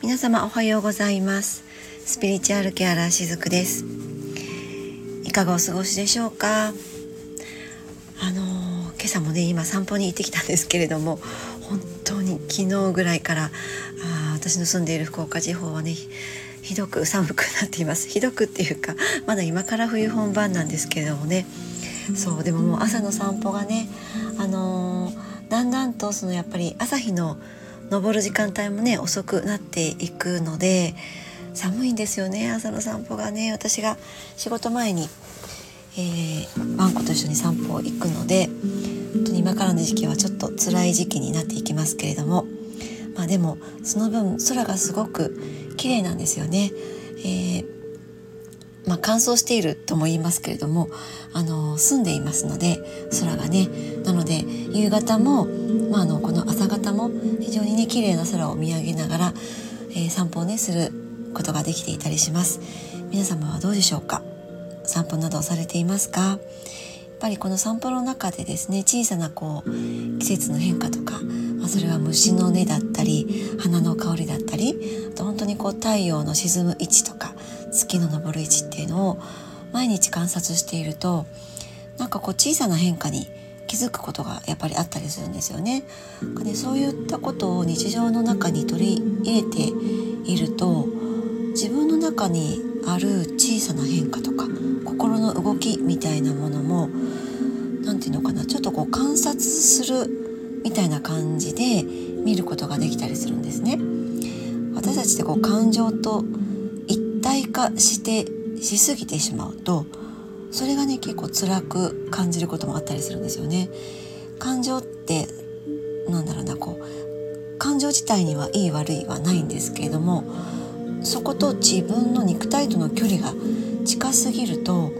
皆様おはようございます。スピリチュアルケアラーしずくです。いかがお過ごしでしょうか？あの、今朝もね今散歩に行ってきたんですけれども本当に昨日ぐらいからあ私の住んでいる福岡地方はねひどく寒くなっています。ひどくっていうかまだ今から冬本番なんですけれどもね。そうでももう朝の散歩がねあのー、だんだんとそのやっぱり朝日の登る時間帯もね遅くなっていくので寒いんですよね朝の散歩がね私が仕事前に、えー、ワンコと一緒に散歩を行くので本当に今からの時期はちょっと辛い時期になっていきますけれどもまあでもその分空がすごく綺麗なんですよね。えーまあ、乾燥しているとも言いますけれどもあの住んでいますので空がねなので夕方も、まあ、あのこの朝方も非常にね綺麗な空を見上げながら、えー、散歩をねすることができていたりします。皆様はどうでしょうか？散歩などされていますか？やっぱりこの散歩の中でですね小さなこう季節の変化とか、まあ、それは虫の音だったり花の香りだったりあと本当にこう太陽の沈む位置とか月の昇る位置っていうのを毎日観察しているとなんかこう小さな変化に気づくことがやっぱりあったりするんですよね。でそういったことを日常の中に取り入れていると自分の中にある小さな変化とか心の動きみたいなものも何て言うのかなちょっとこう観察するみたいな感じで見ることができたりするんですね。私たちってこう感情と体化してしすぎてしまうとそれがね結構辛く感じることもあったりするんですよね。感情ってなんだろうなこう感情自体にはいい悪いはないんですけれどもそこと自分の肉体との距離が近すぎると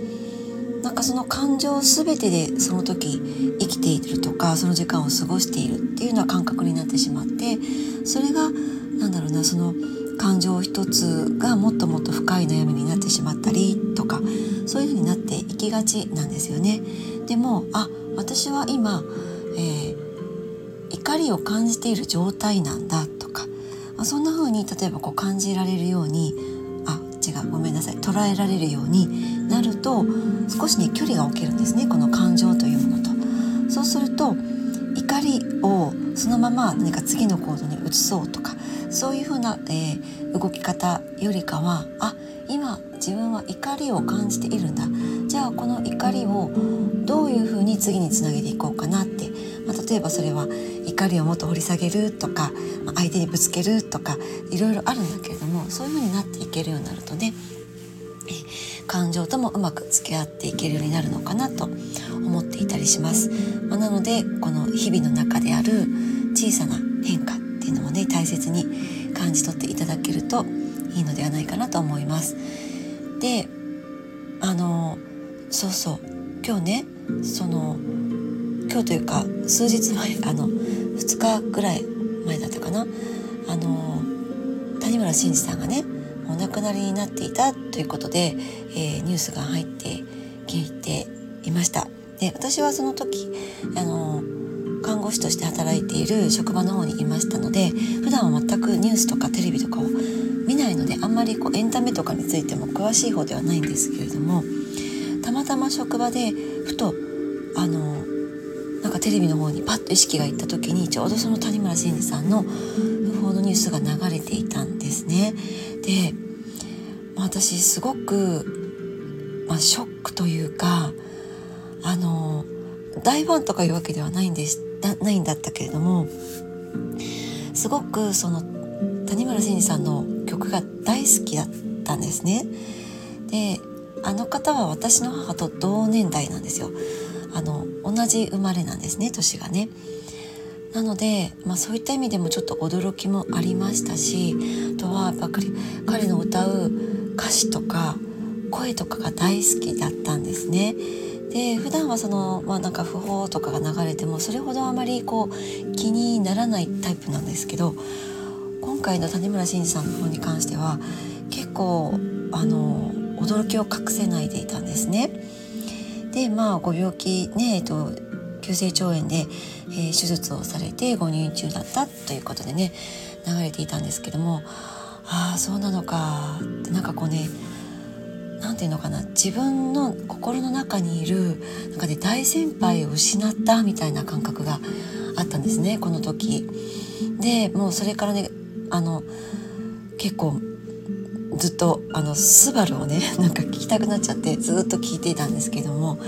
なんかその感情全てでその時生きているとかその時間を過ごしているっていうような感覚になってしまってそれがなんだろうなその感情一つがもっともっと深い悩みになってしまったりとかそういう風になっていきがちなんですよね。でもあ私は今、えー、怒りを感じている状態なんだとかそんな風に例えばこう感じられるようにあ違うごめんなさい捉えられるようになると少しね距離が置けるんですねこの感情というものと。そうすると怒りをそのまま何か次の行動に移そうとかそういうふうな、えー、動き方よりかはあ今自分は怒りを感じているんだ。じゃあこの怒りをどういうふうに次につなげていこうかなって、まあ、例えばそれは怒りをもっと掘り下げるとか相手にぶつけるとかいろいろあるんだけれどもそういうふうになっていけるようになるとね感情ともうまく付き合っていけるようになるのかなと思っていたりします。まあ、なのでこの日々の中である小さな変化っていうのもね大切に感じ取っていただけるといいのではないかなと思います。であのそうそう今日ねその今日というか数日前あの2日ぐらい前だったかなあの谷村新司さんがねお亡くなりになっていたということで、えー、ニュースが入ってきていました。で私はその時あの看護師として働いている職場の方にいましたので普段は全くニュースとかテレビとかを見ないのであんまりこうエンタメとかについても詳しい方ではないんですけれどもたまたま職場でふとあのなんかテレビの方にパッと意識がいった時にちょうどその谷村新司さんの訃報のニュースが流れていたんですね。で、まあ、私すごく、まあ、ショックというかあの大ファンとかいうわけではないんですないんだったけれどもすごくその谷村新司さんの曲が大好きだったんですね。であの方は私の母と同年代なんですよ。あの同じ生まれなんですね年がね。なので、まあ、そういった意味でもちょっと驚きもありましたしあとはやっぱり彼の歌う歌詞とか声とかが大好きだったんですね。で普段はそのまあなんか訃報とかが流れてもそれほどあまりこう気にならないタイプなんですけど今回の谷村新司さんの方に関しては結構あの驚きを隠せないでいたんですね。でまあご病気ねえっと急性腸炎で、えー、手術をされてご入院中だったということでね流れていたんですけどもああそうなのかってなんかこうね何て言うのかな自分の心の中にいるなんか、ね、大先輩を失ったみたいな感覚があったんですねこの時。でもうそれからねあの結構ずっとあのスバルをね なんか聞きたくなっちゃってずっと聞いていたんですけども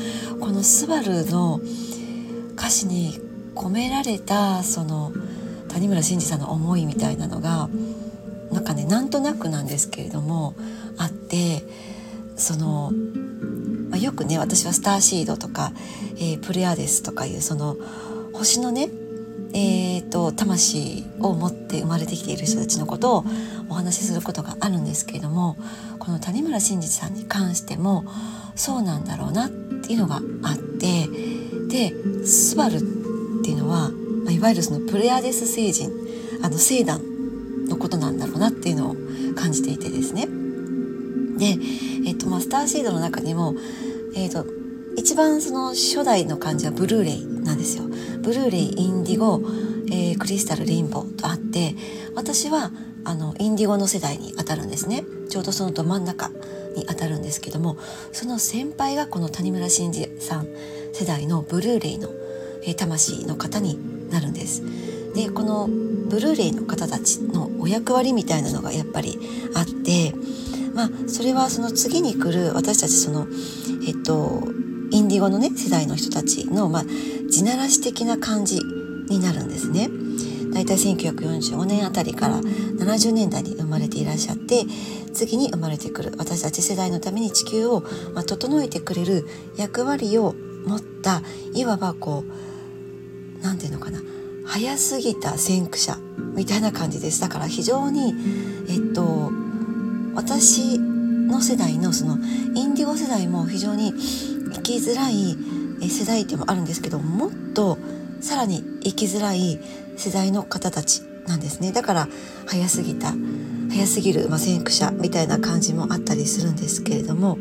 この「スバルの歌詞に込められたその谷村新司さんの思いみたいなのがなんかねなんとなくなんですけれどもあってその、まあ、よくね私はスターシードとか、えー、プレアデスとかいうその星のねえーと、魂を持って生まれてきている人たちのことをお話しすることがあるんですけれどもこの谷村新司さんに関してもそうなんだろうなっていうのがあってでスバルっていうのは、まあ、いわゆるそのプレアデス星人あの星団のことなんだろうなっていうのを感じていてですね。で、ターシードの中にも、えっと、一番その初代の感じはブルーレイなんですよ。ブルーレイインディゴ、えー、クリスタルレインボーとあって私はあのインディゴの世代にあたるんですねちょうどそのど真ん中にあたるんですけどもその先輩がこの谷村新司さん世代のブルーレイの、えー、魂の方になるんです。でこのブルーレイの方たちのお役割みたいなのがやっぱりあってまあそれはその次に来る私たちそのえっとインディゴのね世代の人たちの、まあ、地ならし的な感じになるんですね。だいたい1945年あたりから70年代に生まれていらっしゃって次に生まれてくる私たち世代のために地球を、まあ、整えてくれる役割を持ったいわばこう何て言うのかな早すぎた先駆者みたいな感じですだから非常にえっと私の世代のそのインディゴ世代も非常に生きづらい世代でもあるんですけどもっとさらに生きづらい世代の方たちなんですね。だから早すぎた早すぎる、まあ、先駆者みたいな感じもあったりするんですけれども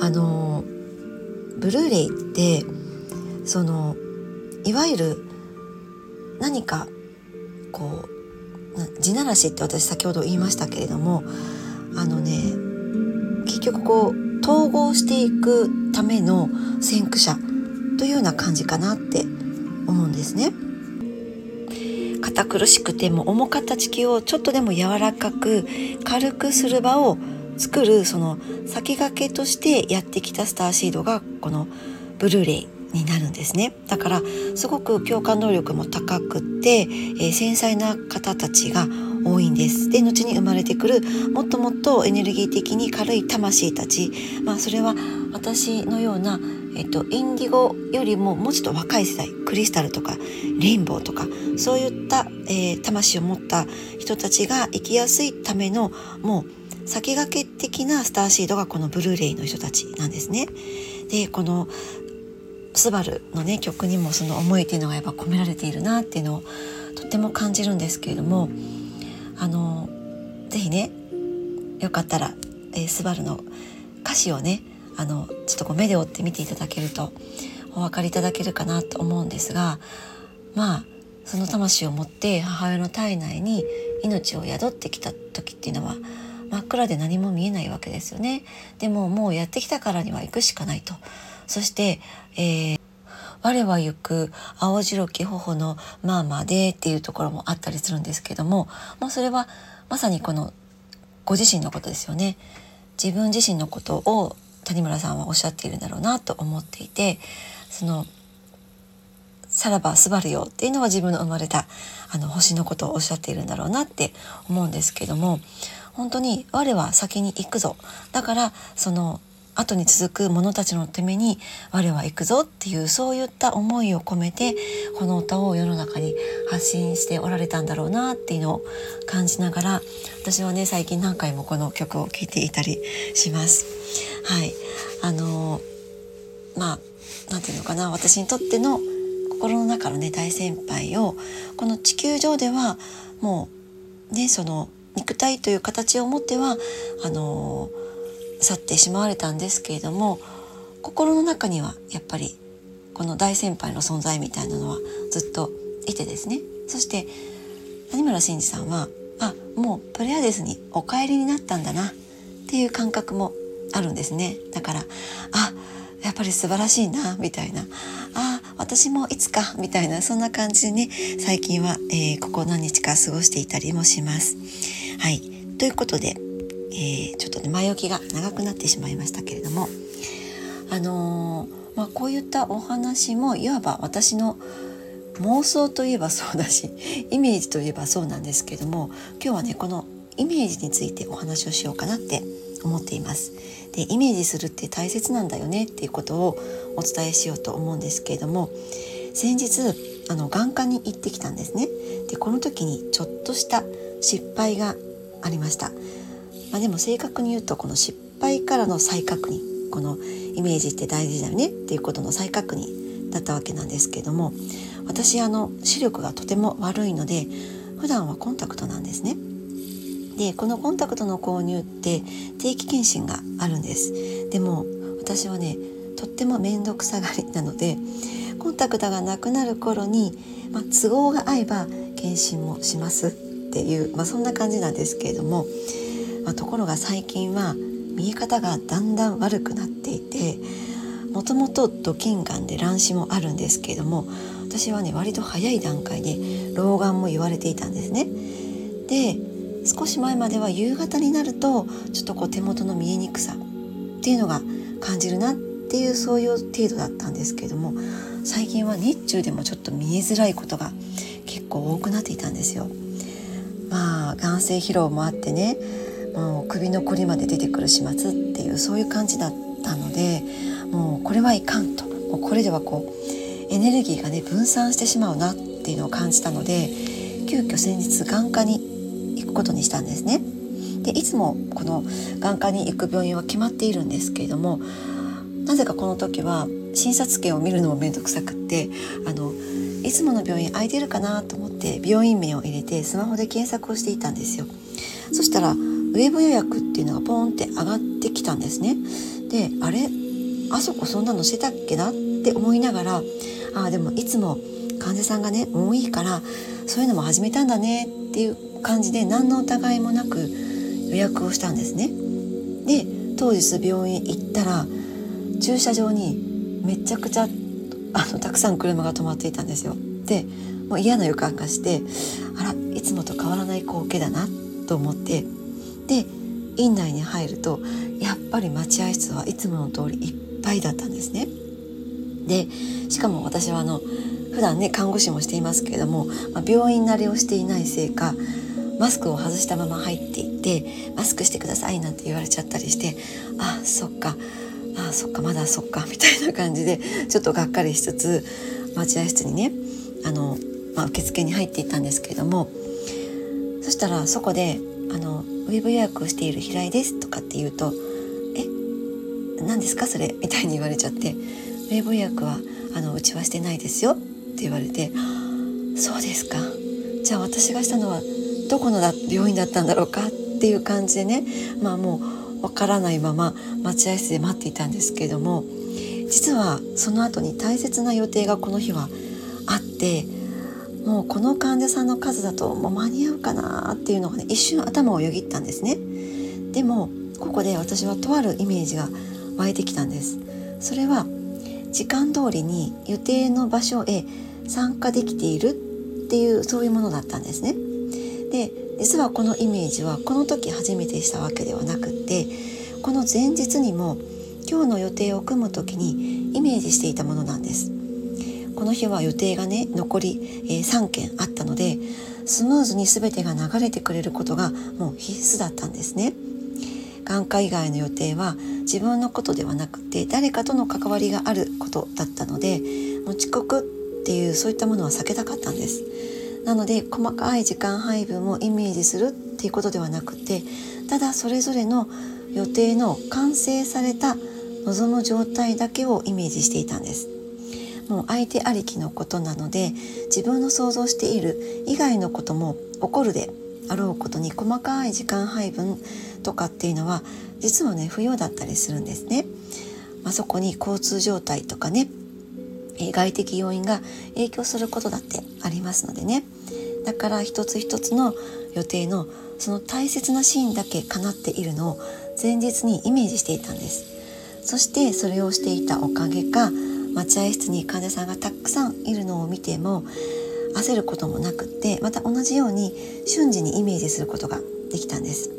あのブルーレイってそのいわゆる何かこう地ならしって私先ほど言いましたけれどもあのね結局こう統合していくための先駆者というような感じかなって思うんですね。堅苦しくても重かった地球をちょっとでも柔らかく軽くする場を作るその先駆けとしてやってきたスターシードがこのブルーレイになるんですね。だからすごく共感能力も高くて、えー、繊細な方たちが多いんです。で後に生まれてくるもっともっとエネルギー的に軽い魂たち。まあそれは私のようなえっと、インディゴよりももうちょっと若い世代クリスタルとかレインボーとかそういった、えー、魂を持った人たちが生きやすいためのもう先駆け的なスターシードがこのブルーレイの人たちなんですね。でこのスバルのね曲にもその思いっていうのがやっぱ込められているなっていうのをとっても感じるんですけれどもあの是非ねよかったら、えー、スバルの歌詞をねあのちょっとこう目で追って見ていただけるとお分かりいただけるかなと思うんですがまあその魂を持って母親の体内に命を宿ってきた時っていうのは真っ暗で何も見えないわけですよね。でももうやってきたからには行くしかないと。そして、えー、我は行く青白き頬のまあまあでっていうところもあったりするんですけども、まあ、それはまさにこのご自身のことですよね。自分自身のことを谷村さんはおっしゃっているんだろうなと思っていてその「さらばすばるよ」っていうのは自分の生まれたあの星のことをおっしゃっているんだろうなって思うんですけども本当に「我は先に行くぞ」だからその後に続く者たちのために我は行くぞっていうそういった思いを込めてこの歌を世の中に発信しておられたんだろうなっていうのを感じながら私はね最近何回もこの曲を聴いていたりします。はいあのまあ何て言うのかな私にとっての心の中のね大先輩をこの地球上ではもうねその肉体という形を持ってはあの去ってしまわれたんですけれども心の中にはやっぱりこの大先輩の存在みたいなのはずっといてですね。そして谷村新司さんはあもうプレアデスにお帰りになったんだなっていう感覚もあるんですね。だからあやっぱり素晴らしいなみたいな。あ私もいつかみたいなそんな感じでね最近は、えー、ここ何日か過ごしていたりもします。はい。ということで、えー、ちょっとね前置きが長くなってしまいましたけれどもあのー、まあ、こういったお話もいわば私の妄想といえばそうだし イメージといえばそうなんですけども今日はねこのイメージについてお話をしようかなって思っています。でイメージするって大切なんだよねっていうことをお伝えしようと思うんですけれども先日あの眼科に行ってきたんですね。でこの時にちょっとした失敗がありました。まあ、でも正確に言うとこの失敗からの再確認このイメージって大事だよねっていうことの再確認だったわけなんですけども私あの視力がとても悪いので普段はコンタクトなんですね。でこのコンタクトの購入って定期検診があるんですでも私はねとっても面倒くさがりなのでコンタクトがなくなる頃に、まあ、都合が合えば検診もしますっていう、まあ、そんな感じなんですけれども、まあ、ところが最近は見え方がだんだん悪くなっていてもともとドキンガンで乱視もあるんですけれども私はね割と早い段階で老眼も言われていたんですね。で少し前までは夕方になるとちょっとこう手元の見えにくさっていうのが感じるなっていうそういう程度だったんですけれども最近は日中でもちょっと見えづらいことが結構多くなっていたんですよ。まあ眼性疲労もあってねもう首のこりまで出てくる始末っていうそういう感じだったのでもうこれはいかんともうこれではこうエネルギーがね分散してしまうなっていうのを感じたので急遽先日眼科に行くことにしたんですね。でいつもこの眼科に行く病院は決まっているんですけれどもなぜかこの時は診察券を見るのも面倒くさくってあのいつもの病院空いてるかなと思って病院名を入れてスマホで検索をしていたんですよ。そしたらウェブ予約っていうのがポンって上がってきたんですね。であれ？あそこそんなのしてたっけなって思いながらあでもいつも患者さんがね多いからそういうのも始めたんだねっていう感じで何の疑いもなく予約をしたんですね。で当日病院行ったら駐車場にめちゃくちゃあのたくさん車が止まっていたんですよ。でもう嫌な予感がしてあらいつもと変わらない光景だなと思ってで院内に入るとやっぱり待合室はいつもの通りいっぱいだったんですね。でしかも私はあの普段ね看護師もしていますけれども、まあ、病院慣れをしていないせいかマスクを外したまま入っていってマスクしてくださいなんて言われちゃったりしてあそっかあそっかまだそっかみたいな感じでちょっとがっかりしつつ待合室にねあの、まあ、受付に入っていったんですけれどもそしたらそこであの「ウェブ予約をしている平井です」とかって言うと「え何ですか？それ?」みたいに言われちゃって「ウェブ予約はあのうちはしてないですよ」って言われて「そうですかじゃあ私がしたのはどこの病院だったんだろうかっていう感じでねまあもうわからないまま待合室で待っていたんですけれども実はその後に大切な予定がこの日はあってもうこの患者さんの数だともう間に合うかなっていうのがね一瞬頭をよぎったんですね。でもここで私はとあるイメージが湧いてきたんです。それは時間通りに予定の場所へ参加できているっていうそういうものだったんですね。で実はこのイメージはこの時初めてしたわけではなくってこの前日にも今日の予定を組む時にイメージしていたものなんです。この日は予定がね残り、えー、3件あったのでスムーズに全てが流れてくれることがもう必須だったんですね。眼科以外の予定は自分のことではなくて誰かとの関わりがあることだったのでもう遅刻っていうそういったものは避けたかったんです。なので細かい時間配分をイメージするっていうことではなくてただそれぞれの予定の完成された望む状態だけをイメージしていたんです。もう相手ありきのことなので自分の想像している以外のことも起こるであろうことに細かい時間配分とかっていうのは実はね不要だったりするんですね、まあ、そこに交通状態とかね外的要因が影響することだってありますのでね。だから一つ一つの予定のその大切なシーンだけ叶っているのを前日にイメージしていたんです。そしてそれをしていたおかげか待合室に患者さんがたくさんいるのを見ても焦ることもなくってまた同じように瞬時にイメージすることができたんです。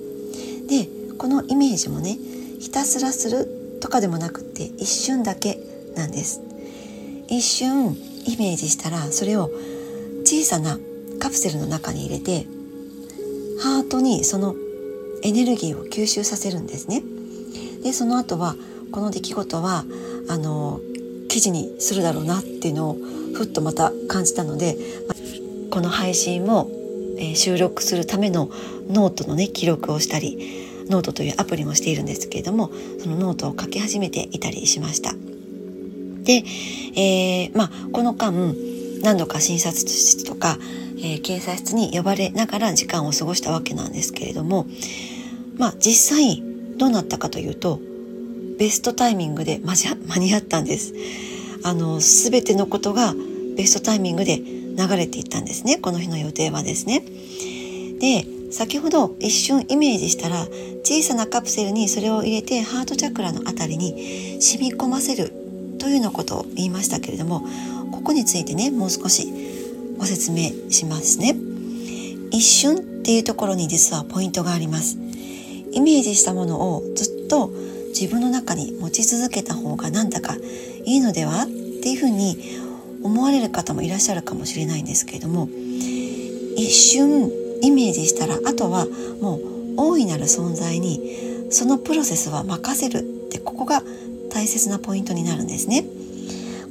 でこのイメージもねひたすらするとかでもなくって一瞬だけなんです。一瞬イメージしたらそれを小さなカプセルの中に入れてハートにそのエネルギーを吸収させるんですね。でその後はこの出来事はあの記事にするだろうなっていうのをふっとまた感じたのでこの配信を、え収録するためのノートのね記録をしたりノートというアプリもしているんですけれどもそのノートを書き始めていたりしました。で、えー、まあこの間何度か診察室とか、えー、検査室に呼ばれながら時間を過ごしたわけなんですけれどもまあ実際どうなったかというとベストタイミングで間に合ったんです。あの全てのことがベストタイミングで流れていったんですねこの日の予定はですね。で先ほど一瞬イメージしたら小さなカプセルにそれを入れてハートチャクラのあたりに染み込ませるというようなことを言いましたけれどもここについてねもう少しご説明しますね。一瞬っていうところに実はポイントがあります。イメージしたものをずっと自分の中に持ち続けた方がなんだかいいのでは？っていうふうに思われる方もいらっしゃるかもしれないんですけれども一瞬イメージしたらあとはもう大いなる存在にそのプロセスは任せるってここが大切なポイントになるんですね。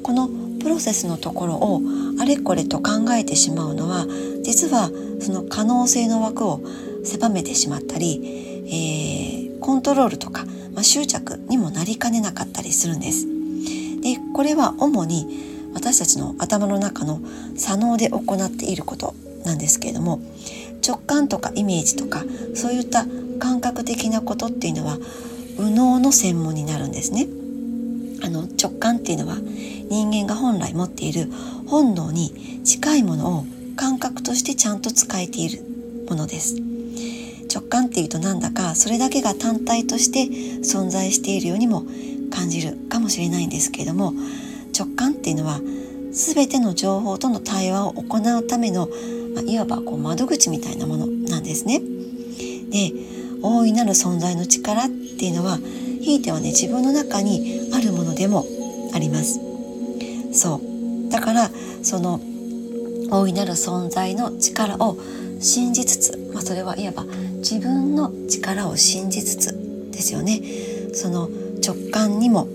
このプロセスのところをあれこれと考えてしまうのは実はその可能性の枠を狭めてしまったり、えー、コントロールとかまあ、執着にもなりかねなかったりするんです。でこれは主に私たちの頭の中の左脳で行っていることなんですけれども直感とかイメージとかそういった感覚的なことっていうのは右脳の専門になるんですね。あの直感っていうのは人間が本来持っている本能に近いものを感覚としてちゃんと使えているものです。直感っていうとなんだかそれだけが単体として存在しているようにも感じるかもしれないんですけれども直感っていうのは全ての情報との対話を行うための、まあ、いわばこう窓口みたいなものなんですね。で大いなる存在の力っていうのはひいてはね自分の中にあるものでもあります。そうだからその大いなる存在の力を信じつつ、まあ、それはいわば自分の力を信じつつですよねその直感にも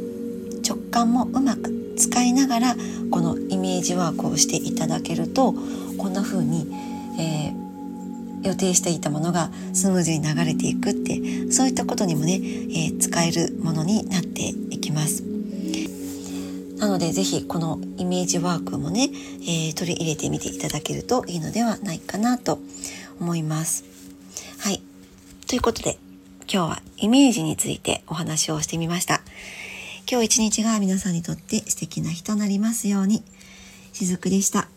直感もうまく使いながらこのイメージワークをしていただけるとこんな風に、えー、予定していたものがスムーズに流れていくってそういったことにもね、えー、使えるものになっていきます。なので是非このイメージワークもね、えー、取り入れてみていただけるといいのではないかなと思います。はい。ということで今日はイメージについてお話をしてみました。今日一日が皆さんにとって素敵な日となりますように。しずくでした。